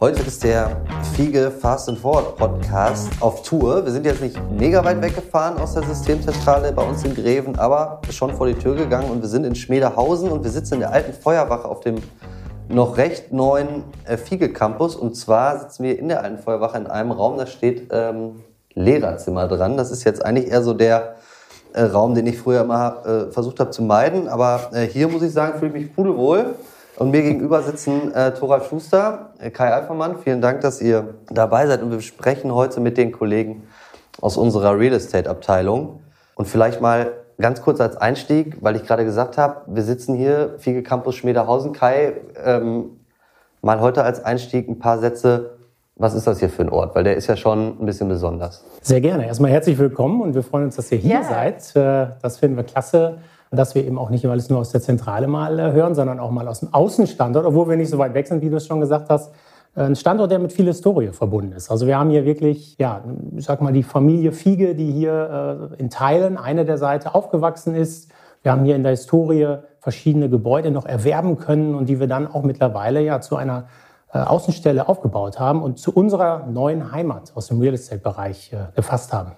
Heute ist der Fiege Fast and Forward Podcast auf Tour. Wir sind jetzt nicht mega weit weggefahren aus der Systemzentrale bei uns in Greven, aber schon vor die Tür gegangen und wir sind in Schmederhausen und wir sitzen in der alten Feuerwache auf dem noch recht neuen äh, Fiege Campus. Und zwar sitzen wir in der alten Feuerwache in einem Raum, da steht ähm, Lehrerzimmer dran. Das ist jetzt eigentlich eher so der äh, Raum, den ich früher immer äh, versucht habe zu meiden. Aber äh, hier muss ich sagen, fühle ich mich pudelwohl. Und mir gegenüber sitzen äh, Thoralf Schuster, äh, Kai Alfermann. Vielen Dank, dass ihr dabei seid. Und wir sprechen heute mit den Kollegen aus unserer Real Estate Abteilung. Und vielleicht mal ganz kurz als Einstieg, weil ich gerade gesagt habe, wir sitzen hier, Fiege Campus Schmederhausen. Kai, ähm, mal heute als Einstieg ein paar Sätze. Was ist das hier für ein Ort? Weil der ist ja schon ein bisschen besonders. Sehr gerne. Erstmal herzlich willkommen und wir freuen uns, dass ihr hier ja. seid. Äh, das finden wir klasse dass wir eben auch nicht alles nur aus der Zentrale mal äh, hören, sondern auch mal aus dem Außenstandort, obwohl wir nicht so weit weg sind, wie du es schon gesagt hast. Äh, ein Standort, der mit viel Historie verbunden ist. Also wir haben hier wirklich, ja, ich sag mal, die Familie Fiege, die hier äh, in Teilen eine der Seite aufgewachsen ist. Wir haben hier in der Historie verschiedene Gebäude noch erwerben können und die wir dann auch mittlerweile ja zu einer Außenstelle aufgebaut haben und zu unserer neuen Heimat aus dem Real Estate-Bereich gefasst haben.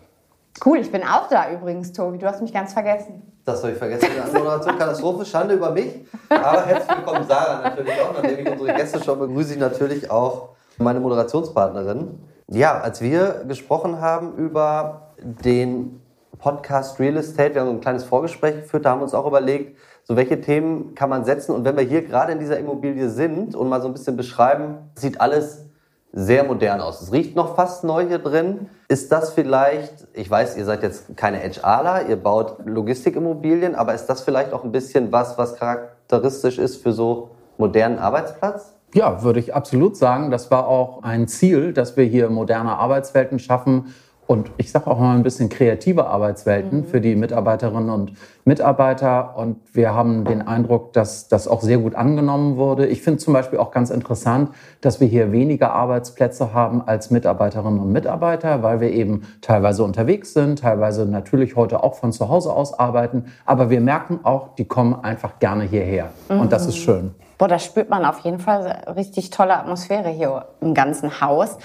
Cool, ich bin auch da übrigens, Tobi. Du hast mich ganz vergessen. Das habe ich vergessen. Anmoderation, Katastrophe, Schande über mich. Aber herzlich willkommen, Sarah, natürlich auch. Nachdem ich unsere Gäste schon begrüße ich natürlich auch meine Moderationspartnerin. Ja, als wir gesprochen haben über den Podcast Real Estate, wir haben ein kleines Vorgespräch geführt, da haben wir uns auch überlegt, so welche Themen kann man setzen. Und wenn wir hier gerade in dieser Immobilie sind und mal so ein bisschen beschreiben, sieht alles sehr modern aus. Es riecht noch fast neu hier drin. Ist das vielleicht, ich weiß, ihr seid jetzt keine HRler, ihr baut Logistikimmobilien, aber ist das vielleicht auch ein bisschen was, was charakteristisch ist für so modernen Arbeitsplatz? Ja, würde ich absolut sagen. Das war auch ein Ziel, dass wir hier moderne Arbeitswelten schaffen und ich sage auch mal ein bisschen kreative Arbeitswelten mhm. für die Mitarbeiterinnen und Mitarbeiter. Und wir haben den Eindruck, dass das auch sehr gut angenommen wurde. Ich finde zum Beispiel auch ganz interessant, dass wir hier weniger Arbeitsplätze haben als Mitarbeiterinnen und Mitarbeiter, weil wir eben teilweise unterwegs sind, teilweise natürlich heute auch von zu Hause aus arbeiten. Aber wir merken auch, die kommen einfach gerne hierher. Mhm. Und das ist mhm. schön. Boah, da spürt man auf jeden Fall richtig tolle Atmosphäre hier im ganzen Haus.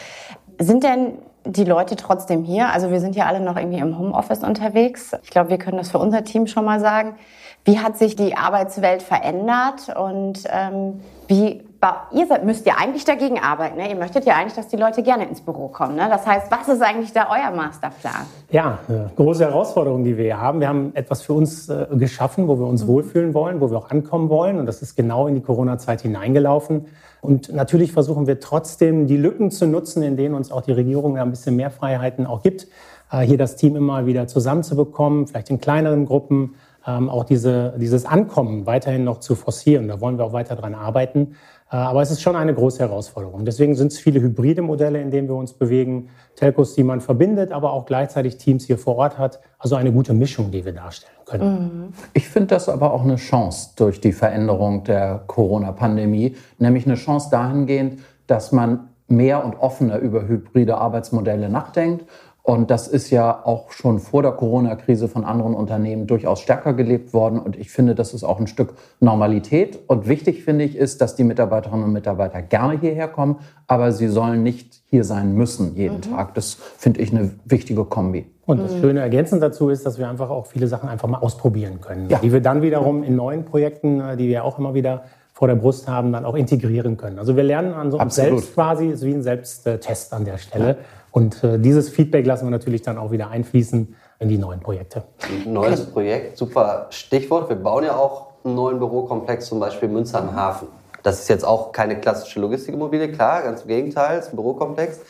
Sind denn die Leute trotzdem hier? Also wir sind ja alle noch irgendwie im Homeoffice unterwegs. Ich glaube, wir können das für unser Team schon mal sagen. Wie hat sich die Arbeitswelt verändert und ähm, wie ihr seid, müsst ja eigentlich dagegen arbeiten. Ne? Ihr möchtet ja eigentlich, dass die Leute gerne ins Büro kommen. Ne? Das heißt, was ist eigentlich da euer Masterplan? Ja, eine große Herausforderung, die wir hier haben. Wir haben etwas für uns äh, geschaffen, wo wir uns mhm. wohlfühlen wollen, wo wir auch ankommen wollen. Und das ist genau in die Corona-Zeit hineingelaufen. Und natürlich versuchen wir trotzdem, die Lücken zu nutzen, in denen uns auch die Regierung ein bisschen mehr Freiheiten auch gibt, äh, hier das Team immer wieder zusammenzubekommen, vielleicht in kleineren Gruppen, ähm, auch diese, dieses Ankommen weiterhin noch zu forcieren. Da wollen wir auch weiter dran arbeiten. Äh, aber es ist schon eine große Herausforderung. Deswegen sind es viele hybride Modelle, in denen wir uns bewegen. Telcos, die man verbindet, aber auch gleichzeitig Teams hier vor Ort hat. Also eine gute Mischung, die wir darstellen können. Mhm. Ich finde das aber auch eine Chance durch die Veränderung der Corona-Pandemie. Nämlich eine Chance dahingehend, dass man mehr und offener über hybride Arbeitsmodelle nachdenkt und das ist ja auch schon vor der Corona-Krise von anderen Unternehmen durchaus stärker gelebt worden. Und ich finde, das ist auch ein Stück Normalität. Und wichtig finde ich ist, dass die Mitarbeiterinnen und Mitarbeiter gerne hierher kommen, aber sie sollen nicht hier sein müssen jeden mhm. Tag. Das finde ich eine wichtige Kombi. Und das mhm. Schöne ergänzend dazu ist, dass wir einfach auch viele Sachen einfach mal ausprobieren können, ja. die wir dann wiederum in neuen Projekten, äh, die wir auch immer wieder vor der Brust haben, dann auch integrieren können. Also wir lernen an so einem selbst quasi, ist wie ein Selbsttest an der Stelle. Ja. Und äh, dieses Feedback lassen wir natürlich dann auch wieder einfließen in die neuen Projekte. Ein neues Projekt, super Stichwort. Wir bauen ja auch einen neuen Bürokomplex, zum Beispiel Münster am Hafen. Das ist jetzt auch keine klassische Logistikimmobilie, klar, ganz im Gegenteil, es ist ein Bürokomplex.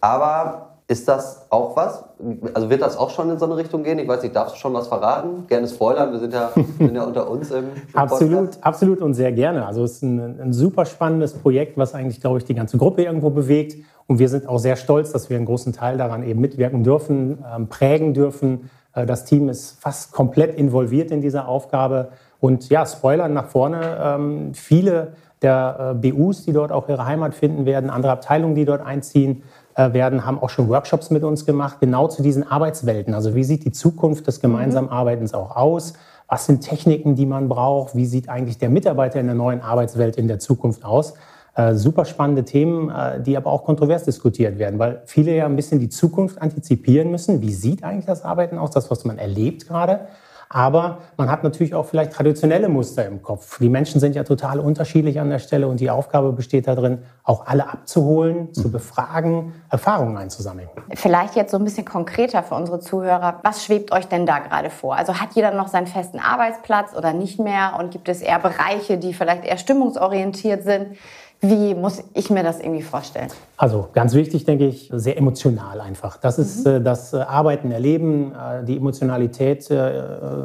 Aber ist das auch was? Also wird das auch schon in so eine Richtung gehen? Ich weiß nicht, darfst du schon was verraten? Gerne spoilern, wir sind ja, sind ja unter uns im, im Absolut, absolut und sehr gerne. Also es ist ein, ein super spannendes Projekt, was eigentlich, glaube ich, die ganze Gruppe irgendwo bewegt. Und wir sind auch sehr stolz, dass wir einen großen Teil daran eben mitwirken dürfen, ähm, prägen dürfen. Äh, das Team ist fast komplett involviert in dieser Aufgabe. Und ja, Spoilern nach vorne. Ähm, viele der äh, BUs, die dort auch ihre Heimat finden werden, andere Abteilungen, die dort einziehen, werden, haben auch schon Workshops mit uns gemacht, genau zu diesen Arbeitswelten. Also wie sieht die Zukunft des gemeinsamen mhm. Arbeitens auch aus? Was sind Techniken, die man braucht? Wie sieht eigentlich der Mitarbeiter in der neuen Arbeitswelt in der Zukunft aus? Äh, super spannende Themen, äh, die aber auch kontrovers diskutiert werden, weil viele ja ein bisschen die Zukunft antizipieren müssen. Wie sieht eigentlich das Arbeiten aus, das, was man erlebt gerade? Aber man hat natürlich auch vielleicht traditionelle Muster im Kopf. Die Menschen sind ja total unterschiedlich an der Stelle und die Aufgabe besteht darin, auch alle abzuholen, zu befragen, Erfahrungen einzusammeln. Vielleicht jetzt so ein bisschen konkreter für unsere Zuhörer. Was schwebt euch denn da gerade vor? Also hat jeder noch seinen festen Arbeitsplatz oder nicht mehr? Und gibt es eher Bereiche, die vielleicht eher stimmungsorientiert sind? Wie muss ich mir das irgendwie vorstellen? Also ganz wichtig, denke ich, sehr emotional einfach. Das ist mhm. äh, das äh, Arbeiten, Erleben, äh, die Emotionalität äh,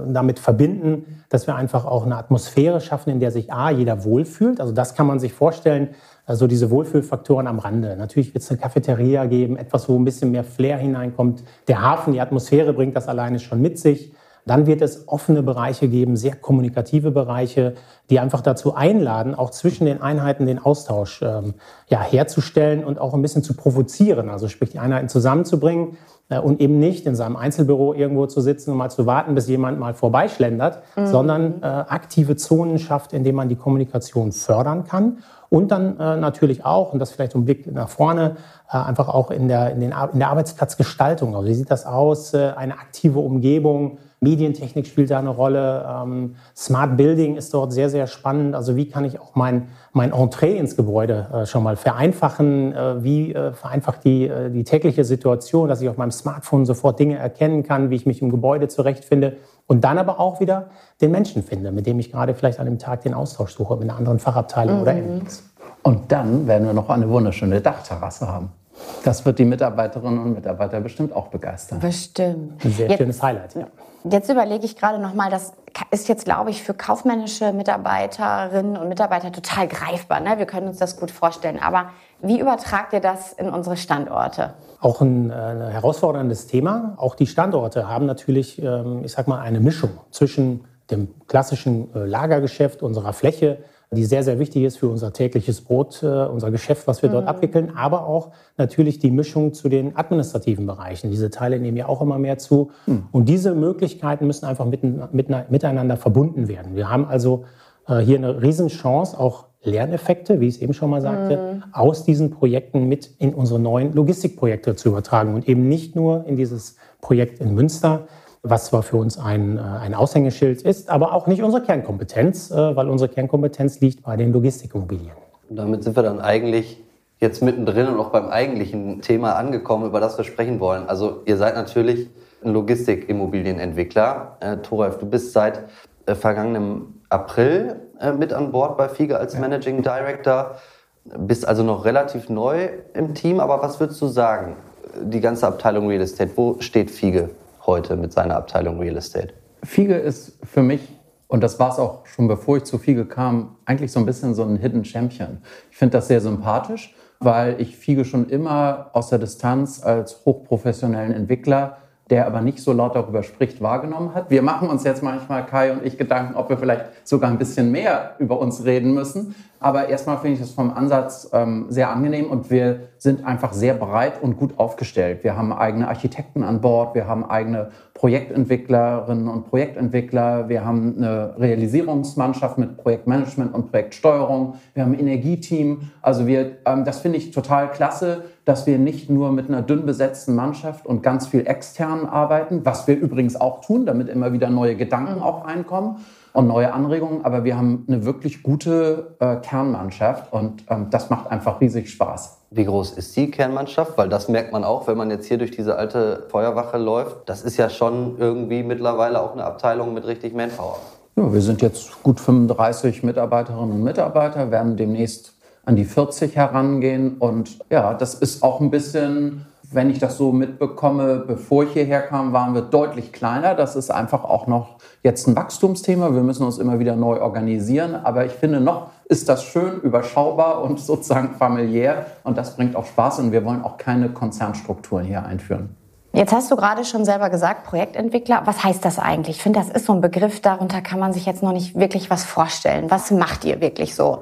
damit verbinden, dass wir einfach auch eine Atmosphäre schaffen, in der sich A, jeder wohlfühlt. Also das kann man sich vorstellen, also diese Wohlfühlfaktoren am Rande. Natürlich wird es eine Cafeteria geben, etwas, wo ein bisschen mehr Flair hineinkommt. Der Hafen, die Atmosphäre bringt das alleine schon mit sich. Dann wird es offene Bereiche geben, sehr kommunikative Bereiche, die einfach dazu einladen, auch zwischen den Einheiten den Austausch ähm, ja, herzustellen und auch ein bisschen zu provozieren. Also sprich, die Einheiten zusammenzubringen äh, und eben nicht in seinem Einzelbüro irgendwo zu sitzen und mal zu warten, bis jemand mal vorbeischlendert, mhm. sondern äh, aktive Zonen schafft, indem man die Kommunikation fördern kann. Und dann äh, natürlich auch, und das vielleicht ein Blick nach vorne, äh, einfach auch in der, in, den, in der Arbeitsplatzgestaltung. Also wie sieht das aus? Äh, eine aktive Umgebung, Medientechnik spielt da eine Rolle. Ähm, Smart Building ist dort sehr, sehr spannend. Also wie kann ich auch mein, mein Entree ins Gebäude äh, schon mal vereinfachen? Äh, wie äh, vereinfacht die, äh, die tägliche Situation, dass ich auf meinem Smartphone sofort Dinge erkennen kann, wie ich mich im Gebäude zurechtfinde und dann aber auch wieder den Menschen finde, mit dem ich gerade vielleicht an dem Tag den Austausch suche, mit einer anderen Fachabteilung mhm. oder ähnliches. Und dann werden wir noch eine wunderschöne Dachterrasse haben. Das wird die Mitarbeiterinnen und Mitarbeiter bestimmt auch begeistern. Bestimmt. Ein sehr Jetzt, schönes Highlight. Ja. Jetzt überlege ich gerade noch mal, das ist jetzt, glaube ich, für kaufmännische Mitarbeiterinnen und Mitarbeiter total greifbar. Ne? Wir können uns das gut vorstellen. Aber wie übertragt ihr das in unsere Standorte? Auch ein, äh, herausforderndes Thema. Auch die Standorte haben natürlich, ähm, ich sag mal, eine Mischung zwischen dem klassischen äh, Lagergeschäft unserer Fläche, die sehr, sehr wichtig ist für unser tägliches Brot, äh, unser Geschäft, was wir mhm. dort abwickeln, aber auch natürlich die Mischung zu den administrativen Bereichen. Diese Teile nehmen ja auch immer mehr zu. Mhm. Und diese Möglichkeiten müssen einfach miteinander verbunden werden. Wir haben also äh, hier eine Riesenchance, auch Lerneffekte, wie ich es eben schon mal sagte, mhm. aus diesen Projekten mit in unsere neuen Logistikprojekte zu übertragen und eben nicht nur in dieses Projekt in Münster, was zwar für uns ein, äh, ein Aushängeschild ist, aber auch nicht unsere Kernkompetenz, äh, weil unsere Kernkompetenz liegt bei den Logistikimmobilien. Und damit sind wir dann eigentlich jetzt mittendrin und auch beim eigentlichen Thema angekommen, über das wir sprechen wollen. Also ihr seid natürlich ein Logistikimmobilienentwickler. Äh, Thoralf, du bist seit äh, vergangenem April äh, mit an Bord bei FIGE als Managing Director. Bist also noch relativ neu im Team, aber was würdest du sagen? Die ganze Abteilung Real Estate, wo steht FIGE heute mit seiner Abteilung Real Estate? Fiege ist für mich, und das war es auch schon bevor ich zu Fiege kam, eigentlich so ein bisschen so ein Hidden Champion. Ich finde das sehr sympathisch, weil ich Fiege schon immer aus der Distanz als hochprofessionellen Entwickler der aber nicht so laut darüber spricht, wahrgenommen hat. Wir machen uns jetzt manchmal, Kai und ich, Gedanken, ob wir vielleicht sogar ein bisschen mehr über uns reden müssen. Aber erstmal finde ich das vom Ansatz ähm, sehr angenehm und wir sind einfach sehr breit und gut aufgestellt. Wir haben eigene Architekten an Bord, wir haben eigene Projektentwicklerinnen und Projektentwickler, wir haben eine Realisierungsmannschaft mit Projektmanagement und Projektsteuerung, wir haben ein Energieteam. Also wir, ähm, das finde ich total klasse, dass wir nicht nur mit einer dünn besetzten Mannschaft und ganz viel externen arbeiten, was wir übrigens auch tun, damit immer wieder neue Gedanken mhm. auch reinkommen und neue Anregungen. Aber wir haben eine wirklich gute äh, Kernmannschaft und ähm, das macht einfach riesig Spaß. Wie groß ist die Kernmannschaft? Weil das merkt man auch, wenn man jetzt hier durch diese alte Feuerwache läuft. Das ist ja schon irgendwie mittlerweile auch eine Abteilung mit richtig Manpower. Ja, wir sind jetzt gut 35 Mitarbeiterinnen und Mitarbeiter, werden demnächst an die 40 herangehen. Und ja, das ist auch ein bisschen wenn ich das so mitbekomme, bevor ich hierher kam, waren wir deutlich kleiner. Das ist einfach auch noch jetzt ein Wachstumsthema. Wir müssen uns immer wieder neu organisieren. Aber ich finde, noch ist das schön, überschaubar und sozusagen familiär. Und das bringt auch Spaß. Und wir wollen auch keine Konzernstrukturen hier einführen. Jetzt hast du gerade schon selber gesagt, Projektentwickler. Was heißt das eigentlich? Ich finde, das ist so ein Begriff, darunter kann man sich jetzt noch nicht wirklich was vorstellen. Was macht ihr wirklich so?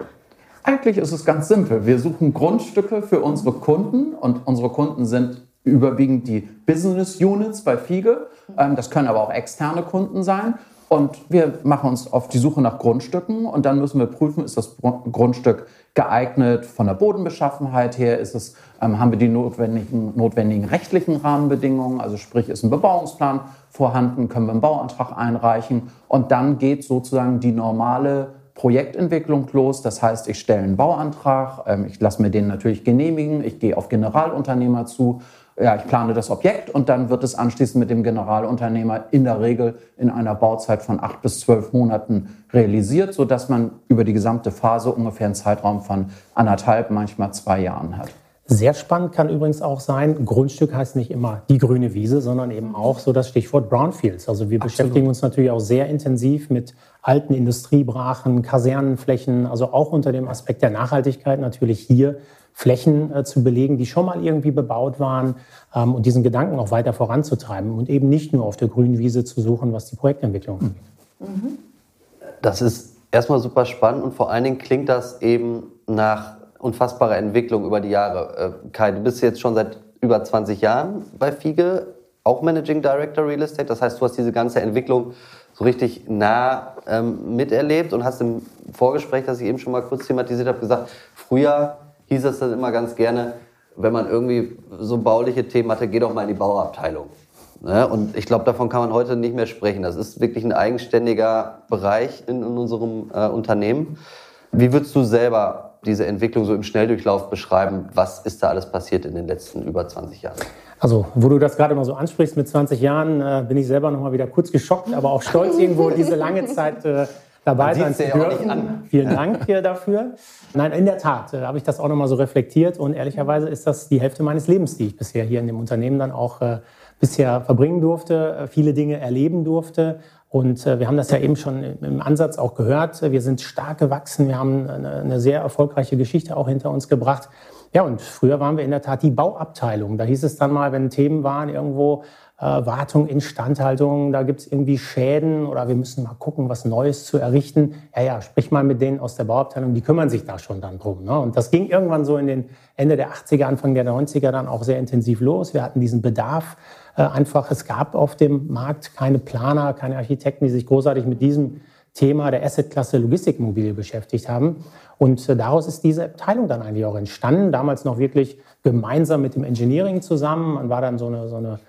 Eigentlich ist es ganz simpel. Wir suchen Grundstücke für unsere Kunden und unsere Kunden sind überwiegend die Business Units bei Fiege. Ähm, das können aber auch externe Kunden sein. Und wir machen uns auf die Suche nach Grundstücken und dann müssen wir prüfen, ist das Grundstück geeignet von der Bodenbeschaffenheit her, ist es, ähm, haben wir die notwendigen, notwendigen rechtlichen Rahmenbedingungen, also sprich ist ein Bebauungsplan vorhanden, können wir einen Bauantrag einreichen und dann geht sozusagen die normale Projektentwicklung los. Das heißt, ich stelle einen Bauantrag, ähm, ich lasse mir den natürlich genehmigen, ich gehe auf Generalunternehmer zu ja, ich plane das Objekt und dann wird es anschließend mit dem Generalunternehmer in der Regel in einer Bauzeit von acht bis zwölf Monaten realisiert, sodass man über die gesamte Phase ungefähr einen Zeitraum von anderthalb, manchmal zwei Jahren hat. Sehr spannend kann übrigens auch sein, Grundstück heißt nicht immer die grüne Wiese, sondern eben auch so das Stichwort Brownfields. Also wir Absolut. beschäftigen uns natürlich auch sehr intensiv mit alten Industriebrachen, Kasernenflächen, also auch unter dem Aspekt der Nachhaltigkeit natürlich hier Flächen äh, zu belegen, die schon mal irgendwie bebaut waren ähm, und diesen Gedanken auch weiter voranzutreiben und eben nicht nur auf der grünen Wiese zu suchen, was die Projektentwicklung angeht. Mhm. Das ist erstmal super spannend und vor allen Dingen klingt das eben nach unfassbarer Entwicklung über die Jahre. Äh, Kai, du bist jetzt schon seit über 20 Jahren bei FIGE, auch Managing Director Real Estate. Das heißt, du hast diese ganze Entwicklung so richtig nah ähm, miterlebt und hast im Vorgespräch, das ich eben schon mal kurz thematisiert habe, gesagt, früher hieß es dann immer ganz gerne, wenn man irgendwie so bauliche Themen hatte, geh doch mal in die Bauabteilung. Ne? Und ich glaube, davon kann man heute nicht mehr sprechen. Das ist wirklich ein eigenständiger Bereich in, in unserem äh, Unternehmen. Wie würdest du selber diese Entwicklung so im Schnelldurchlauf beschreiben? Was ist da alles passiert in den letzten über 20 Jahren? Also, wo du das gerade mal so ansprichst mit 20 Jahren, äh, bin ich selber noch mal wieder kurz geschockt, aber auch stolz irgendwo diese lange Zeit äh, dabei sein zu dürfen. Vielen Dank hier dafür. Nein, in der Tat äh, habe ich das auch nochmal so reflektiert und ehrlicherweise ist das die Hälfte meines Lebens, die ich bisher hier in dem Unternehmen dann auch äh, bisher verbringen durfte, äh, viele Dinge erleben durfte. Und äh, wir haben das ja eben schon im Ansatz auch gehört. Wir sind stark gewachsen. Wir haben eine, eine sehr erfolgreiche Geschichte auch hinter uns gebracht. Ja, und früher waren wir in der Tat die Bauabteilung. Da hieß es dann mal, wenn Themen waren irgendwo, äh, Wartung, Instandhaltung, da gibt es irgendwie Schäden oder wir müssen mal gucken, was Neues zu errichten. Ja, ja, sprich mal mit denen aus der Bauabteilung, die kümmern sich da schon dann drum. Ne? Und das ging irgendwann so in den Ende der 80er, Anfang der 90er dann auch sehr intensiv los. Wir hatten diesen Bedarf äh, einfach, es gab auf dem Markt keine Planer, keine Architekten, die sich großartig mit diesem Thema der Assetklasse Logistikmobilie beschäftigt haben. Und äh, daraus ist diese Abteilung dann eigentlich auch entstanden. Damals noch wirklich gemeinsam mit dem Engineering zusammen. Man war dann so eine, so eine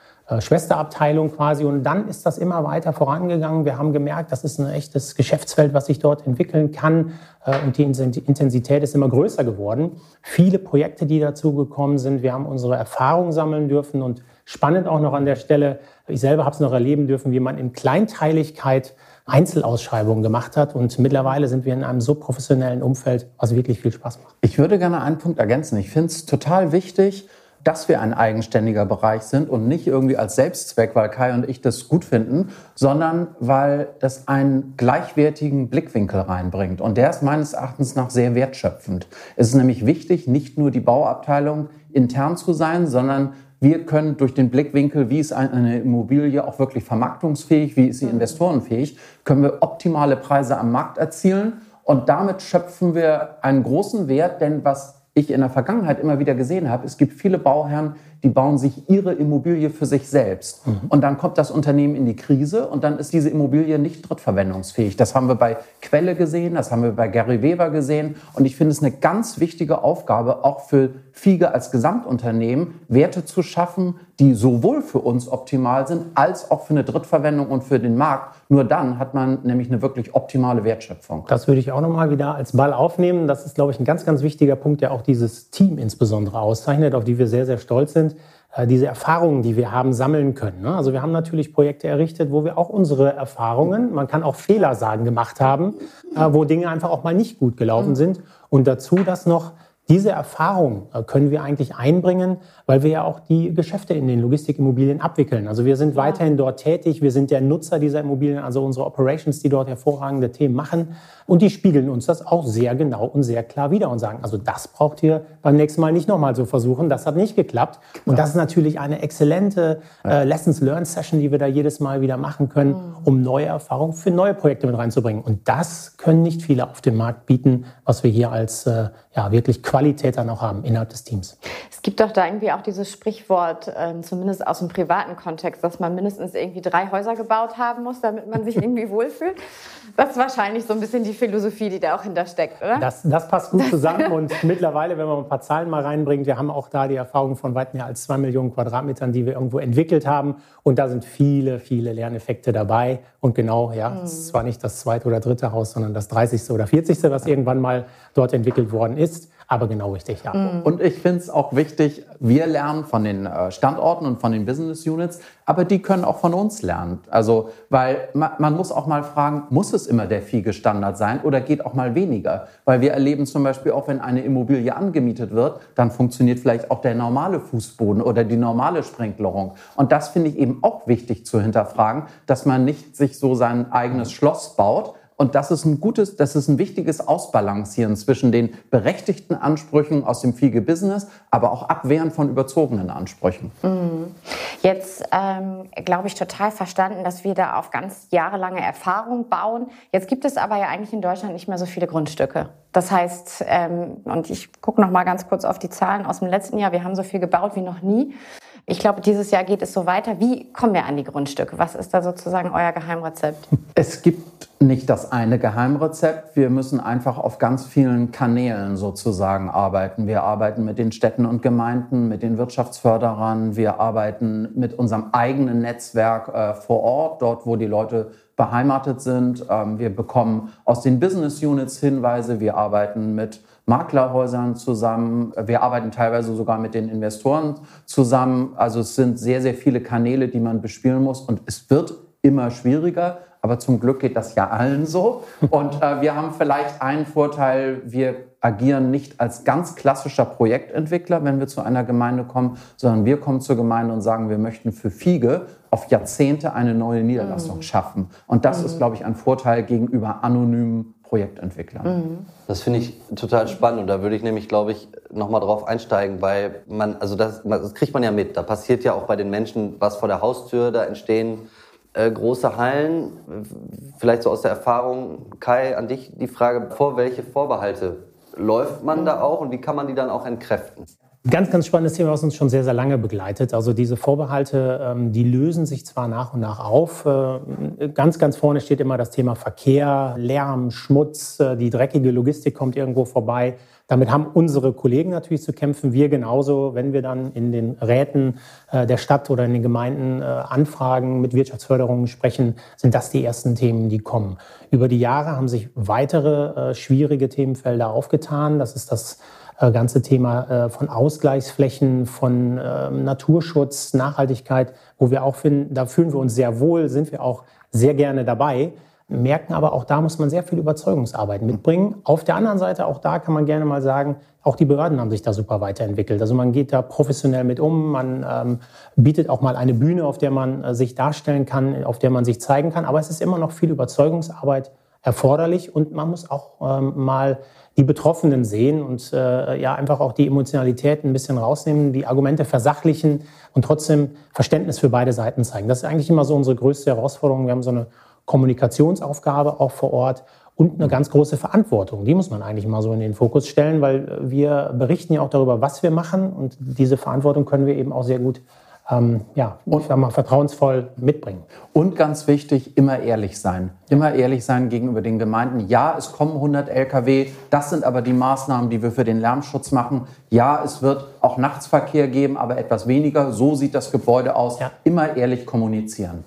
Schwesterabteilung quasi. Und dann ist das immer weiter vorangegangen. Wir haben gemerkt, das ist ein echtes Geschäftsfeld, was sich dort entwickeln kann. Äh, und die Intensität ist immer größer geworden. Viele Projekte, die dazu gekommen sind. Wir haben unsere Erfahrungen sammeln dürfen. Und spannend auch noch an der Stelle, ich selber habe es noch erleben dürfen, wie man in Kleinteiligkeit Einzelausschreibungen gemacht hat. Und mittlerweile sind wir in einem so professionellen Umfeld, was wirklich viel Spaß macht. Ich würde gerne einen Punkt ergänzen. Ich finde es total wichtig, dass wir ein eigenständiger Bereich sind und nicht irgendwie als Selbstzweck, weil Kai und ich das gut finden, sondern weil das einen gleichwertigen Blickwinkel reinbringt. Und der ist meines Erachtens nach sehr wertschöpfend. Es ist nämlich wichtig, nicht nur die Bauabteilung intern zu sein, sondern wir können durch den Blickwinkel, wie ist eine Immobilie auch wirklich vermarktungsfähig, wie ist sie investorenfähig, können wir optimale Preise am Markt erzielen. Und damit schöpfen wir einen großen Wert, denn was ich in der Vergangenheit immer wieder gesehen habe, es gibt viele Bauherren, die bauen sich ihre Immobilie für sich selbst. Mhm. Und dann kommt das Unternehmen in die Krise und dann ist diese Immobilie nicht drittverwendungsfähig. Das haben wir bei Quelle gesehen, das haben wir bei Gary Weber gesehen. Und ich finde es eine ganz wichtige Aufgabe, auch für FIGE als Gesamtunternehmen, Werte zu schaffen, die sowohl für uns optimal sind, als auch für eine Drittverwendung und für den Markt. Nur dann hat man nämlich eine wirklich optimale Wertschöpfung. Das würde ich auch nochmal wieder als Ball aufnehmen. Das ist, glaube ich, ein ganz, ganz wichtiger Punkt, der auch dieses Team insbesondere auszeichnet, auf die wir sehr, sehr stolz sind diese Erfahrungen, die wir haben, sammeln können. Ne? Also wir haben natürlich Projekte errichtet, wo wir auch unsere Erfahrungen, man kann auch Fehler sagen, gemacht haben, äh, wo Dinge einfach auch mal nicht gut gelaufen mhm. sind. Und dazu das noch diese Erfahrung äh, können wir eigentlich einbringen, weil wir ja auch die Geschäfte in den Logistikimmobilien abwickeln. Also wir sind ja. weiterhin dort tätig, wir sind der Nutzer dieser Immobilien, also unsere Operations, die dort hervorragende Themen machen. Und die spiegeln uns das auch sehr genau und sehr klar wieder und sagen, also das braucht ihr beim nächsten Mal nicht nochmal so versuchen, das hat nicht geklappt. Und das ist natürlich eine exzellente äh, Lessons Learned Session, die wir da jedes Mal wieder machen können, mhm. um neue Erfahrungen für neue Projekte mit reinzubringen. Und das können nicht viele auf dem Markt bieten, was wir hier als äh, ja, wirklich Qualität dann auch haben innerhalb des Teams. Es gibt doch da irgendwie auch dieses Sprichwort, äh, zumindest aus dem privaten Kontext, dass man mindestens irgendwie drei Häuser gebaut haben muss, damit man sich irgendwie wohlfühlt. Das ist wahrscheinlich so ein bisschen die Philosophie, die da auch hintersteckt, oder? Das, das passt gut zusammen und mittlerweile, wenn man ein paar Zahlen mal reinbringt, wir haben auch da die Erfahrung von weit mehr als zwei Millionen Quadratmetern, die wir irgendwo entwickelt haben und da sind viele, viele Lerneffekte dabei und genau, ja, mhm. es ist zwar nicht das zweite oder dritte Haus, sondern das 30. oder 40. was irgendwann mal dort entwickelt worden ist. Aber genau richtig, ja. Mhm. Und ich finde es auch wichtig, wir lernen von den äh, Standorten und von den Business Units, aber die können auch von uns lernen. Also, weil man, man muss auch mal fragen, muss es immer der FIGE-Standard sein oder geht auch mal weniger? Weil wir erleben zum Beispiel auch, wenn eine Immobilie angemietet wird, dann funktioniert vielleicht auch der normale Fußboden oder die normale Sprinklerung. Und das finde ich eben auch wichtig zu hinterfragen, dass man nicht sich so sein eigenes Schloss baut, und das ist ein gutes, das ist ein wichtiges Ausbalancieren zwischen den berechtigten Ansprüchen aus dem Fiege-Business, aber auch Abwehren von überzogenen Ansprüchen. Mhm. Jetzt ähm, glaube ich total verstanden, dass wir da auf ganz jahrelange Erfahrung bauen. Jetzt gibt es aber ja eigentlich in Deutschland nicht mehr so viele Grundstücke. Das heißt, ähm, und ich gucke noch mal ganz kurz auf die Zahlen aus dem letzten Jahr. Wir haben so viel gebaut wie noch nie. Ich glaube, dieses Jahr geht es so weiter. Wie kommen wir an die Grundstücke? Was ist da sozusagen euer Geheimrezept? Es gibt nicht das eine Geheimrezept. Wir müssen einfach auf ganz vielen Kanälen sozusagen arbeiten. Wir arbeiten mit den Städten und Gemeinden, mit den Wirtschaftsförderern. Wir arbeiten mit unserem eigenen Netzwerk äh, vor Ort, dort, wo die Leute beheimatet sind. Ähm, wir bekommen aus den Business Units Hinweise. Wir arbeiten mit Maklerhäusern zusammen. Wir arbeiten teilweise sogar mit den Investoren zusammen. Also es sind sehr, sehr viele Kanäle, die man bespielen muss. Und es wird immer schwieriger. Aber zum Glück geht das ja allen so. Und äh, wir haben vielleicht einen Vorteil, wir agieren nicht als ganz klassischer Projektentwickler, wenn wir zu einer Gemeinde kommen, sondern wir kommen zur Gemeinde und sagen, wir möchten für Fiege auf Jahrzehnte eine neue Niederlassung mhm. schaffen. Und das mhm. ist, glaube ich, ein Vorteil gegenüber anonymen Projektentwicklern. Mhm. Das finde ich total spannend und da würde ich nämlich, glaube ich, nochmal drauf einsteigen, weil man, also das, das, kriegt man ja mit. Da passiert ja auch bei den Menschen was vor der Haustür, da entstehen äh, große Hallen. Vielleicht so aus der Erfahrung, Kai, an dich die Frage, vor welche Vorbehalte läuft man da auch und wie kann man die dann auch entkräften? Ganz, ganz spannendes Thema, was uns schon sehr, sehr lange begleitet. Also diese Vorbehalte, ähm, die lösen sich zwar nach und nach auf. Äh, ganz, ganz vorne steht immer das Thema Verkehr, Lärm, Schmutz, äh, die dreckige Logistik kommt irgendwo vorbei. Damit haben unsere Kollegen natürlich zu kämpfen, wir genauso, wenn wir dann in den Räten äh, der Stadt oder in den Gemeinden anfragen, mit Wirtschaftsförderungen sprechen, sind das die ersten Themen, die kommen. Über die Jahre haben sich weitere schwierige Themenfelder aufgetan. Das ist das äh, ganze Thema äh, von Ausgleichsflächen, von ähm, Naturschutz, Nachhaltigkeit, wo wir auch finden, da fühlen wir uns sehr wohl, sind wir auch sehr gerne dabei merken aber auch da muss man sehr viel Überzeugungsarbeit mitbringen. Auf der anderen Seite, auch da kann man gerne mal sagen, auch die Behörden haben sich da super weiterentwickelt. Also man geht da professionell mit um, man ähm, bietet auch mal eine Bühne, auf der man äh, sich darstellen kann, auf der man sich zeigen kann. Aber es ist immer noch viel Überzeugungsarbeit erforderlich und man muss auch ähm, mal die Betroffenen sehen und äh, ja einfach auch die Emotionalität ein bisschen rausnehmen, die Argumente versachlichen und trotzdem Verständnis für beide Seiten zeigen. Das ist eigentlich immer so unsere größte Herausforderung. Wir haben so eine Kommunikationsaufgabe auch vor Ort und eine ganz große Verantwortung. Die muss man eigentlich mal so in den Fokus stellen, weil wir berichten ja auch darüber, was wir machen und diese Verantwortung können wir eben auch sehr gut ähm, ja, und ich sag mal, vertrauensvoll mitbringen. Und ganz wichtig, immer ehrlich sein. Immer ehrlich sein gegenüber den Gemeinden. Ja, es kommen 100 Lkw, das sind aber die Maßnahmen, die wir für den Lärmschutz machen. Ja, es wird auch Nachtsverkehr geben, aber etwas weniger. So sieht das Gebäude aus. Ja. Immer ehrlich kommunizieren.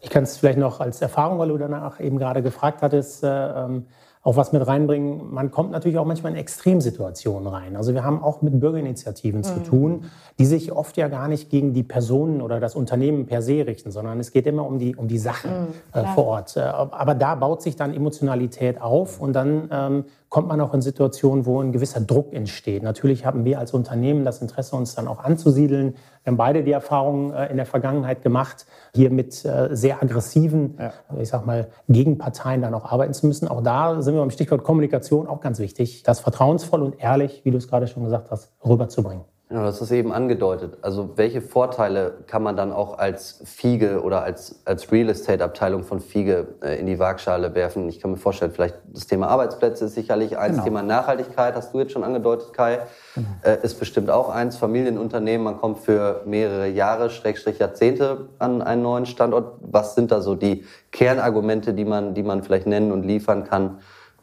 Ich kann es vielleicht noch als Erfahrung, weil du danach eben gerade gefragt hattest, äh, ähm, auch was mit reinbringen. Man kommt natürlich auch manchmal in Extremsituationen rein. Also wir haben auch mit Bürgerinitiativen mhm. zu tun, die sich oft ja gar nicht gegen die Personen oder das Unternehmen per se richten, sondern es geht immer um die, um die Sachen mhm, äh, vor Ort. Äh, aber da baut sich dann Emotionalität auf und dann ähm, kommt man auch in Situationen, wo ein gewisser Druck entsteht. Natürlich haben wir als Unternehmen das Interesse, uns dann auch anzusiedeln. Wir haben beide die Erfahrung äh, in der Vergangenheit gemacht, hier mit äh, sehr aggressiven, ja. ich sag mal, Gegenparteien dann auch arbeiten zu müssen. Auch da sind wir beim Stichwort Kommunikation auch ganz wichtig, das vertrauensvoll und ehrlich, wie du es gerade schon gesagt hast, rüberzubringen. Ja, das ist eben angedeutet. Also welche Vorteile kann man dann auch als Fiege oder als, als Real Estate Abteilung von Fiege äh, in die Waagschale werfen? Ich kann mir vorstellen, vielleicht das Thema Arbeitsplätze ist sicherlich eins, genau. Thema Nachhaltigkeit hast du jetzt schon angedeutet, Kai, genau. äh, ist bestimmt auch eins. Familienunternehmen, man kommt für mehrere Jahre, Schrägstrich Jahrzehnte an einen neuen Standort. Was sind da so die Kernargumente, die man, die man vielleicht nennen und liefern kann?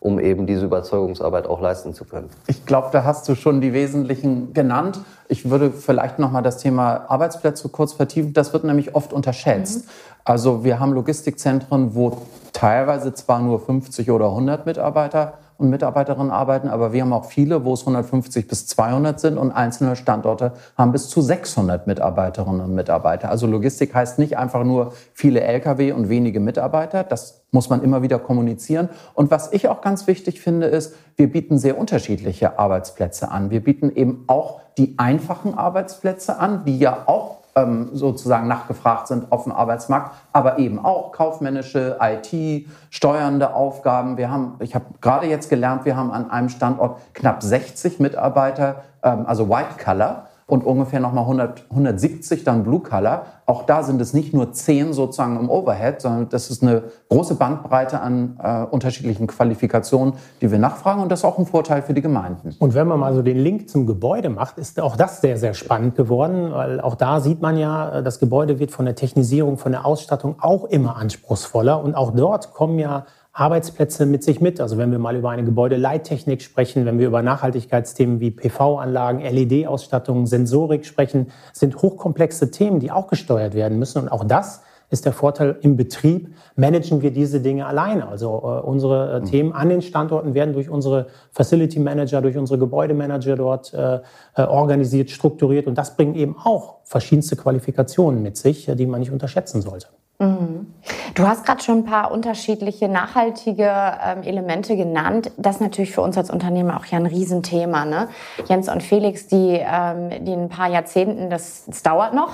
Um eben diese Überzeugungsarbeit auch leisten zu können. Ich glaube, da hast du schon die wesentlichen genannt. Ich würde vielleicht noch mal das Thema Arbeitsplätze kurz vertiefen. Das wird nämlich oft unterschätzt. Mhm. Also wir haben Logistikzentren, wo teilweise zwar nur 50 oder 100 Mitarbeiter und Mitarbeiterinnen arbeiten, aber wir haben auch viele, wo es 150 bis 200 sind und einzelne Standorte haben bis zu 600 Mitarbeiterinnen und Mitarbeiter. Also Logistik heißt nicht einfach nur viele Lkw und wenige Mitarbeiter. Das muss man immer wieder kommunizieren. Und was ich auch ganz wichtig finde, ist, wir bieten sehr unterschiedliche Arbeitsplätze an. Wir bieten eben auch die einfachen Arbeitsplätze an, die ja auch ähm, sozusagen nachgefragt sind auf dem Arbeitsmarkt, aber eben auch kaufmännische, IT, steuernde Aufgaben. Wir haben, ich habe gerade jetzt gelernt, wir haben an einem Standort knapp 60 Mitarbeiter, ähm, also White Color und ungefähr nochmal 100, 170 dann Blue Color. Auch da sind es nicht nur 10 sozusagen im Overhead, sondern das ist eine große Bandbreite an äh, unterschiedlichen Qualifikationen, die wir nachfragen und das ist auch ein Vorteil für die Gemeinden. Und wenn man mal so den Link zum Gebäude macht, ist auch das sehr, sehr spannend geworden, weil auch da sieht man ja, das Gebäude wird von der Technisierung, von der Ausstattung auch immer anspruchsvoller und auch dort kommen ja Arbeitsplätze mit sich mit. Also wenn wir mal über eine Gebäudeleittechnik sprechen, wenn wir über Nachhaltigkeitsthemen wie PV-Anlagen, LED-Ausstattung, Sensorik sprechen, sind hochkomplexe Themen, die auch gesteuert werden müssen. Und auch das ist der Vorteil im Betrieb, managen wir diese Dinge alleine. Also äh, unsere äh, mhm. Themen an den Standorten werden durch unsere Facility Manager, durch unsere Gebäudemanager dort äh, äh organisiert, strukturiert. Und das bringt eben auch verschiedenste Qualifikationen mit sich, die man nicht unterschätzen sollte. Mhm. Du hast gerade schon ein paar unterschiedliche nachhaltige ähm, Elemente genannt. Das ist natürlich für uns als Unternehmer auch ja ein Riesenthema. Ne? Jens und Felix, die, ähm, die in ein paar Jahrzehnten, das, das dauert noch,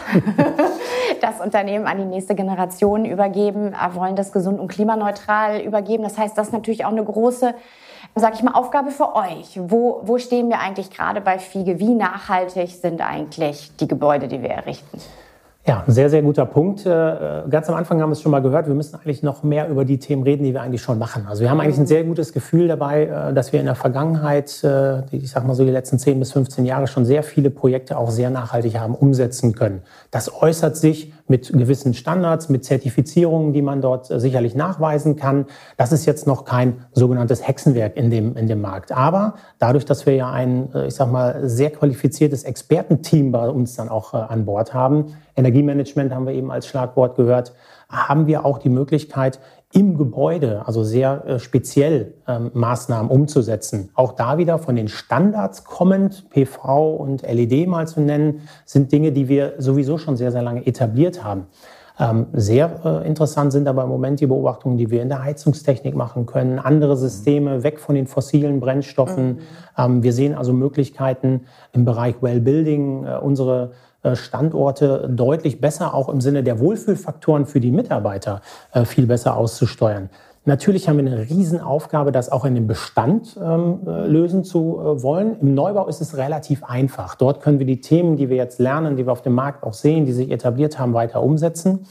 das Unternehmen an die nächste Generation übergeben, äh, wollen das gesund und klimaneutral übergeben. Das heißt, das ist natürlich auch eine große sag ich mal, Aufgabe für euch. Wo, wo stehen wir eigentlich gerade bei Fiege? Wie nachhaltig sind eigentlich die Gebäude, die wir errichten? Ja, sehr, sehr guter Punkt. Äh, ganz am Anfang haben wir es schon mal gehört, wir müssen eigentlich noch mehr über die Themen reden, die wir eigentlich schon machen. Also wir haben eigentlich ein sehr gutes Gefühl dabei, äh, dass wir in der Vergangenheit, äh, ich sag mal so die letzten 10 bis 15 Jahre schon sehr viele Projekte auch sehr nachhaltig haben umsetzen können. Das äußert sich mit gewissen Standards, mit Zertifizierungen, die man dort sicherlich nachweisen kann. Das ist jetzt noch kein sogenanntes Hexenwerk in dem, in dem Markt. Aber dadurch, dass wir ja ein, ich sag mal, sehr qualifiziertes Expertenteam bei uns dann auch an Bord haben, Energiemanagement haben wir eben als Schlagwort gehört, haben wir auch die Möglichkeit, im Gebäude, also sehr äh, speziell ähm, Maßnahmen umzusetzen. Auch da wieder von den Standards kommend, PV und LED mal zu nennen, sind Dinge, die wir sowieso schon sehr, sehr lange etabliert haben. Ähm, sehr äh, interessant sind aber im Moment die Beobachtungen, die wir in der Heizungstechnik machen können, andere Systeme weg von den fossilen Brennstoffen. Mhm. Ähm, wir sehen also Möglichkeiten im Bereich Wellbuilding, äh, unsere Standorte deutlich besser, auch im Sinne der Wohlfühlfaktoren für die Mitarbeiter, äh, viel besser auszusteuern. Natürlich haben wir eine Riesenaufgabe, das auch in dem Bestand ähm, äh, lösen zu äh, wollen. Im Neubau ist es relativ einfach. Dort können wir die Themen, die wir jetzt lernen, die wir auf dem Markt auch sehen, die sich etabliert haben, weiter umsetzen.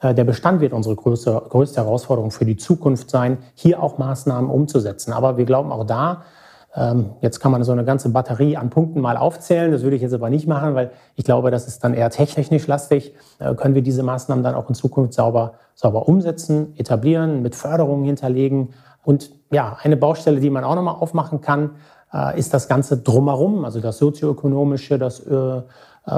Äh, der Bestand wird unsere größte, größte Herausforderung für die Zukunft sein, hier auch Maßnahmen umzusetzen. Aber wir glauben auch da, jetzt kann man so eine ganze Batterie an Punkten mal aufzählen. Das würde ich jetzt aber nicht machen, weil ich glaube, das ist dann eher technisch lastig. Äh, können wir diese Maßnahmen dann auch in Zukunft sauber, sauber umsetzen, etablieren, mit Förderungen hinterlegen. Und ja, eine Baustelle, die man auch nochmal aufmachen kann, äh, ist das Ganze drumherum, also das sozioökonomische, das äh,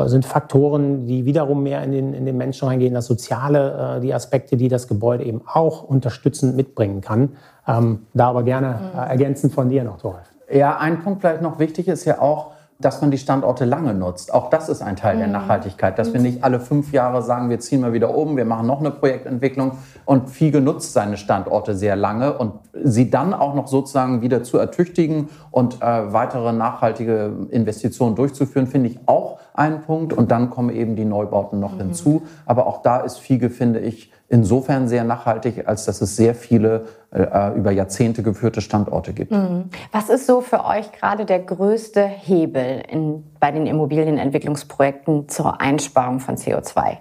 sind Faktoren, die wiederum mehr in den, in den Menschen reingehen, das Soziale, die Aspekte, die das Gebäude eben auch unterstützend mitbringen kann. Ähm, da aber gerne mhm. ergänzend von dir noch, Thoralf. Ja, ein Punkt vielleicht noch wichtig ist ja auch, dass man die Standorte lange nutzt. Auch das ist ein Teil mhm. der Nachhaltigkeit, dass wir nicht alle fünf Jahre sagen, wir ziehen mal wieder um, wir machen noch eine Projektentwicklung und FIGE nutzt seine Standorte sehr lange und sie dann auch noch sozusagen wieder zu ertüchtigen und äh, weitere nachhaltige Investitionen durchzuführen, finde ich auch ein Punkt. Und dann kommen eben die Neubauten noch mhm. hinzu. Aber auch da ist FIGE, finde ich, insofern sehr nachhaltig, als dass es sehr viele äh, über Jahrzehnte geführte Standorte gibt. Mhm. Was ist so für euch gerade der größte Hebel in, bei den Immobilienentwicklungsprojekten zur Einsparung von CO2?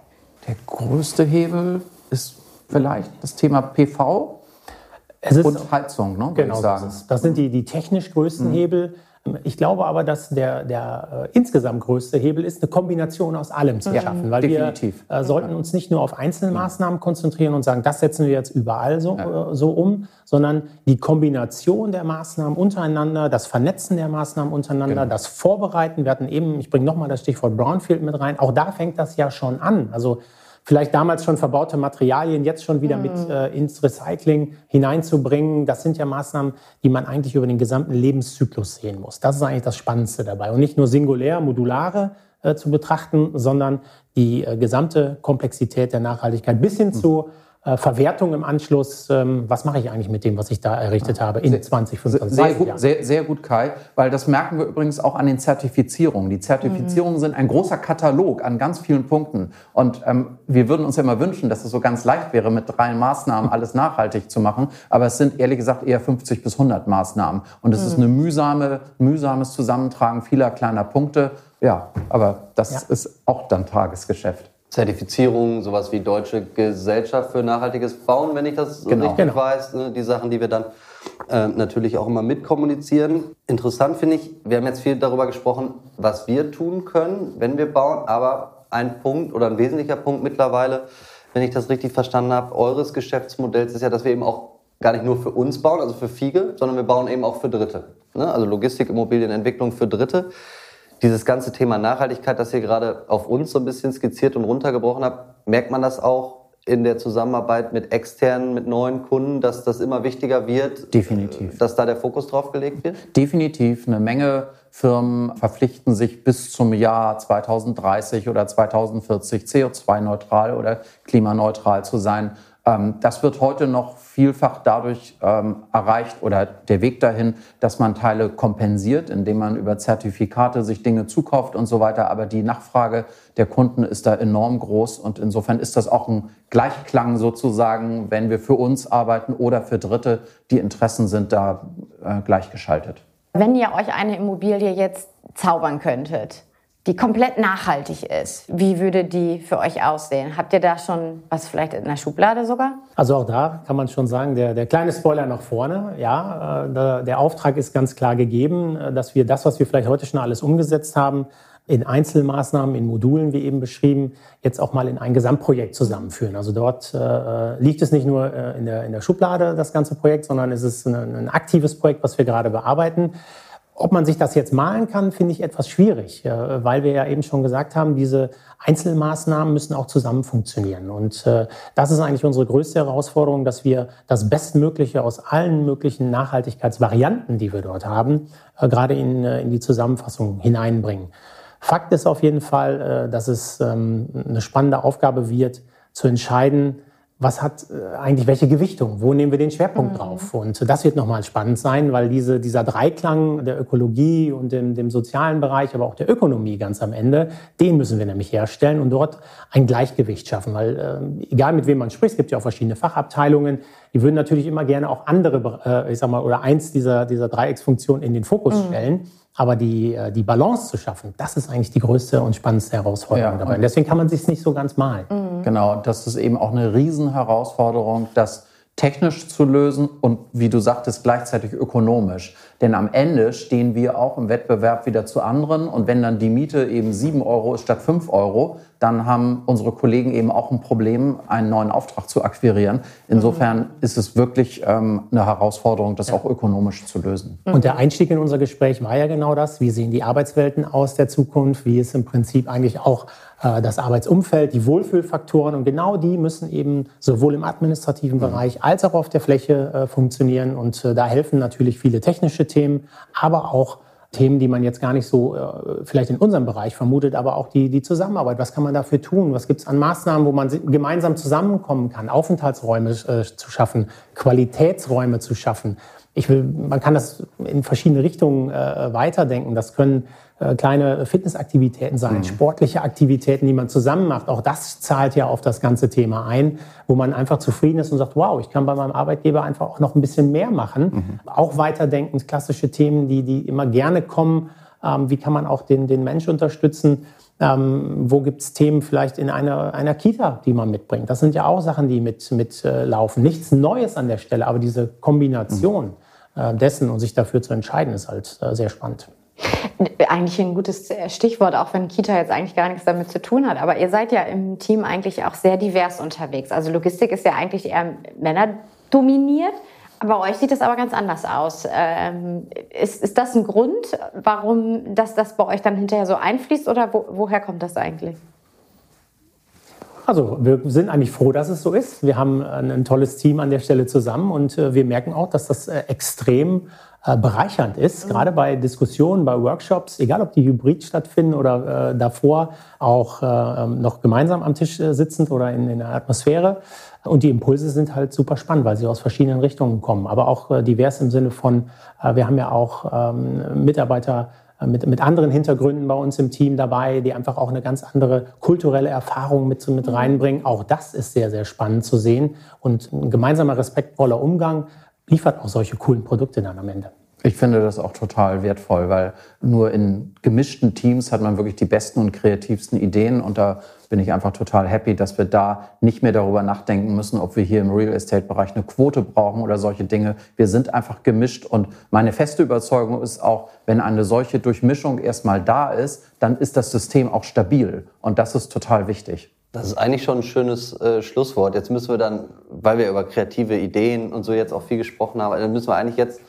Der größte Hebel ist vielleicht das Thema PV es ist, und Heizung, ne, genau, ich sagen. Das, das, sind die, die technisch größten mhm. Hebel. Ich glaube aber, dass der, der äh, insgesamt größte Hebel ist, eine Kombination aus allem zu ja, schaffen. Weil definitiv. wir äh, sollten uns nicht nur auf Einzelmaßnahmen konzentrieren und sagen, das setzen wir jetzt überall so, ja. äh, so um, sondern die Kombination der Maßnahmen untereinander, das Vernetzen der Maßnahmen untereinander, genau. das Vorbereiten. Wir hatten eben, ich bringe nochmal das Stichwort Brownfield mit rein, auch da fängt das ja schon an. Also vielleicht damals schon verbaute Materialien jetzt schon wieder mhm. mit äh, ins Recycling hineinzubringen. Das sind ja Maßnahmen, die man eigentlich über den gesamten Lebenszyklus sehen muss. Das ist eigentlich das Spannendste dabei. Und nicht nur singulär, modulare äh, zu betrachten, sondern die äh, gesamte Komplexität der Nachhaltigkeit bis hin mhm. zu Verwertung im Anschluss, ähm, was mache ich eigentlich mit dem, was ich da errichtet habe in 2025 sehr, gut, sehr, sehr, gut, Kai, weil das merken wir übrigens auch an den Zertifizierungen. Die Zertifizierungen mhm. sind ein großer Katalog an ganz vielen Punkten. Und ähm, wir würden uns ja immer wünschen, dass es so ganz leicht wäre, mit drei Maßnahmen alles nachhaltig zu machen. Aber es sind ehrlich gesagt eher 50 bis 100 Maßnahmen. Und es mhm. ist eine mühsame, mühsames Zusammentragen vieler kleiner Punkte. Ja, aber das ja. ist auch dann Tagesgeschäft. Zertifizierung, sowas wie Deutsche Gesellschaft für nachhaltiges Bauen, wenn ich das genau. richtig genau. weiß. Ne? Die Sachen, die wir dann äh, natürlich auch immer mitkommunizieren. Interessant finde ich, wir haben jetzt viel darüber gesprochen, was wir tun können, wenn wir bauen, aber ein Punkt oder ein wesentlicher Punkt mittlerweile, wenn ich das richtig verstanden habe, eures Geschäftsmodells ist ja, dass wir eben auch gar nicht nur für uns bauen, also für Fiege, sondern wir bauen eben auch für Dritte. Ne? Also Logistik, Immobilienentwicklung für Dritte dieses ganze Thema Nachhaltigkeit, das ihr gerade auf uns so ein bisschen skizziert und runtergebrochen habt, merkt man das auch in der Zusammenarbeit mit externen, mit neuen Kunden, dass das immer wichtiger wird? Definitiv. Dass da der Fokus drauf gelegt wird? Definitiv. Eine Menge Firmen verpflichten sich bis zum Jahr 2030 oder 2040 CO2-neutral oder klimaneutral zu sein. Ähm, das wird heute noch vielfach dadurch ähm, erreicht oder der Weg dahin, dass man Teile kompensiert, indem man über Zertifikate sich Dinge zukauft und so weiter. Aber die Nachfrage der Kunden ist da enorm groß und insofern ist das auch ein Gleichklang sozusagen, wenn wir für uns arbeiten oder für Dritte. Die Interessen sind da äh, gleichgeschaltet. Wenn ihr euch eine Immobilie jetzt zaubern könntet, die komplett nachhaltig ist. Wie würde die für euch aussehen? Habt ihr da schon was vielleicht in der Schublade sogar? Also auch da kann man schon sagen, der, der kleine Spoiler nach vorne. Ja, äh, der, Auftrag ist ganz klar gegeben, äh, dass wir das, was wir vielleicht heute schon alles umgesetzt haben, in Einzelmaßnahmen, in Modulen, wie eben beschrieben, jetzt auch mal in ein Gesamtprojekt zusammenführen. Also dort äh, liegt es nicht nur äh, in, der, in der Schublade, das ganze Projekt, sondern es ist ein, ein aktives Projekt, was wir gerade bearbeiten. Ob man sich das jetzt malen kann, finde ich etwas schwierig, weil wir ja eben schon gesagt haben, diese Einzelmaßnahmen müssen auch zusammen funktionieren. Und äh, das ist eigentlich unsere größte Herausforderung, dass wir das Bestmögliche aus allen möglichen Nachhaltigkeitsvarianten, die wir dort haben, äh, gerade in, äh, in die Zusammenfassung hineinbringen. Fakt ist auf jeden Fall, dass es ähm, eine spannende Aufgabe wird, zu entscheiden, was hat äh, eigentlich welche Gewichtung? Wo nehmen wir den Schwerpunkt mhm. drauf? Und das wird nochmal spannend sein, weil diese, dieser Dreiklang der Ökologie und dem, dem sozialen Bereich, aber auch der Ökonomie ganz am Ende, den müssen wir nämlich herstellen und dort ein Gleichgewicht schaffen. Weil äh, egal mit wem man spricht, es gibt ja auch verschiedene Fachabteilungen, die würden natürlich immer gerne auch andere, äh, ich sag mal, oder eins dieser, dieser Dreiecksfunktionen in den Fokus mhm. stellen. Aber die, äh, die Balance zu schaffen, das ist eigentlich die größte und spannendste Herausforderung ja, dabei. Und deswegen kann man sich nicht so ganz malen. Mhm. Genau, das ist eben auch eine Riesenherausforderung, das technisch zu lösen und wie du sagtest, gleichzeitig ökonomisch. Denn am Ende stehen wir auch im Wettbewerb wieder zu anderen. Und wenn dann die Miete eben 7 Euro ist statt 5 Euro, dann haben unsere Kollegen eben auch ein Problem, einen neuen Auftrag zu akquirieren. Insofern mhm. ist es wirklich ähm, eine Herausforderung, das ja. auch ökonomisch zu lösen. Und der Einstieg in unser Gespräch war ja genau das. Wie sehen die Arbeitswelten aus der Zukunft? Wie ist im Prinzip eigentlich auch das Arbeitsumfeld, die Wohlfühlfaktoren? Und genau die müssen eben sowohl im administrativen mhm. Bereich als auch auf der Fläche äh, funktionieren. Und äh, da helfen natürlich viele technische Themen, aber auch Themen, die man jetzt gar nicht so äh, vielleicht in unserem Bereich vermutet, aber auch die, die Zusammenarbeit. Was kann man dafür tun? Was gibt es an Maßnahmen, wo man gemeinsam zusammenkommen kann, Aufenthaltsräume äh, zu schaffen, Qualitätsräume zu schaffen? Ich will, man kann das in verschiedene Richtungen äh, weiterdenken. Das können äh, kleine Fitnessaktivitäten sein, mhm. sportliche Aktivitäten, die man zusammen macht. Auch das zahlt ja auf das ganze Thema ein, wo man einfach zufrieden ist und sagt, wow, ich kann bei meinem Arbeitgeber einfach auch noch ein bisschen mehr machen. Mhm. Auch weiterdenkend, klassische Themen, die, die immer gerne kommen. Ähm, wie kann man auch den, den Mensch unterstützen? Ähm, wo gibt es Themen vielleicht in einer, einer Kita, die man mitbringt? Das sind ja auch Sachen, die mit, mit äh, laufen. Nichts Neues an der Stelle, aber diese Kombination mhm. äh, dessen und sich dafür zu entscheiden, ist halt äh, sehr spannend. Eigentlich ein gutes Stichwort, auch wenn Kita jetzt eigentlich gar nichts damit zu tun hat. Aber ihr seid ja im Team eigentlich auch sehr divers unterwegs. Also Logistik ist ja eigentlich eher männerdominiert. Bei euch sieht das aber ganz anders aus. Ähm, ist, ist das ein Grund, warum das, das bei euch dann hinterher so einfließt oder wo, woher kommt das eigentlich? Also wir sind eigentlich froh, dass es so ist. Wir haben ein, tolles Team an der Stelle zusammen und äh, wir merken auch, dass das äh, extrem bereichernd ist, mhm. gerade bei Diskussionen, bei Workshops, egal ob die hybrid stattfinden oder davor auch ähm, noch gemeinsam am Tisch sitzend oder in, in der Atmosphäre. Und die Impulse sind halt super spannend, weil sie aus verschiedenen Richtungen kommen. Aber auch äh, divers im Sinne von, äh, wir haben ja auch ähm, Mitarbeiter äh, mit, mit anderen Hintergründen bei uns im Team dabei, die einfach auch eine ganz andere kulturelle Erfahrung mit, mit reinbringen. Auch das ist sehr, sehr spannend zu sehen. Und ein gemeinsamer respektvoller Umgang liefert auch solche coolen Produkte dann am Ende. Ich finde das auch total wertvoll, weil nur in gemischten Teams hat man wirklich die besten und kreativsten Ideen und da bin ich einfach total happy, dass wir da nicht mehr darüber nachdenken müssen, ob wir hier im Real Estate-Bereich eine Quote brauchen oder solche Dinge. Wir sind einfach gemischt und meine feste Überzeugung ist auch, wenn eine solche Durchmischung erstmal da ist, dann ist das System auch stabil und das ist total wichtig. Das ist eigentlich schon ein schönes äh, Schlusswort. Jetzt müssen wir dann, weil wir über kreative Ideen und so jetzt auch viel gesprochen haben, dann müssen wir eigentlich jetzt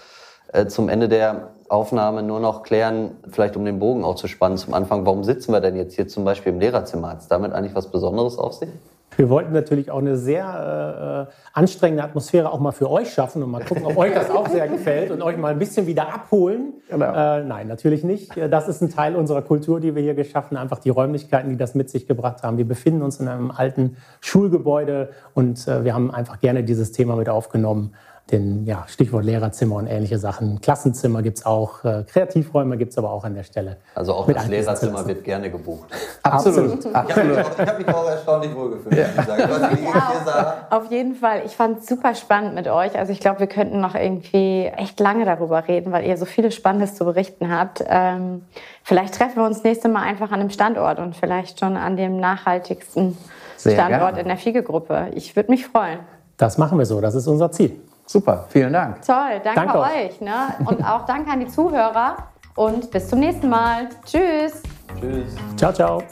äh, zum Ende der Aufnahme nur noch klären, vielleicht um den Bogen auch zu spannen zum Anfang, warum sitzen wir denn jetzt hier zum Beispiel im Lehrerzimmer? Hat es damit eigentlich was Besonderes auf sich? Wir wollten natürlich auch eine sehr äh, anstrengende Atmosphäre auch mal für euch schaffen und mal gucken, ob euch das auch sehr gefällt und euch mal ein bisschen wieder abholen. Genau. Äh, nein, natürlich nicht. Das ist ein Teil unserer Kultur, die wir hier geschaffen haben, einfach die Räumlichkeiten, die das mit sich gebracht haben. Wir befinden uns in einem alten Schulgebäude und äh, wir haben einfach gerne dieses Thema mit aufgenommen den ja, Stichwort Lehrerzimmer und ähnliche Sachen. Klassenzimmer gibt es auch, äh, Kreativräume gibt es aber auch an der Stelle. Also auch das Lehrerzimmer wird gerne gebucht. Absolut. Absolut. Ich habe mich, hab mich, auch erstaunlich wohlgefühlt. Ja. Ja, auf jeden Fall. Ich fand es super spannend mit euch. Also ich glaube, wir könnten noch irgendwie echt lange darüber reden, weil ihr so vieles Spannendes zu berichten habt. Ähm, vielleicht treffen wir uns nächste Mal einfach an einem Standort und vielleicht schon an dem nachhaltigsten Sehr Standort gerne. in der Fiege-Gruppe. Ich würde mich freuen. Das machen wir so. Das ist unser Ziel. Super, vielen Dank. Toll, danke, danke euch. Ne? Und auch danke an die Zuhörer und bis zum nächsten Mal. Tschüss. Tschüss. Ciao, ciao.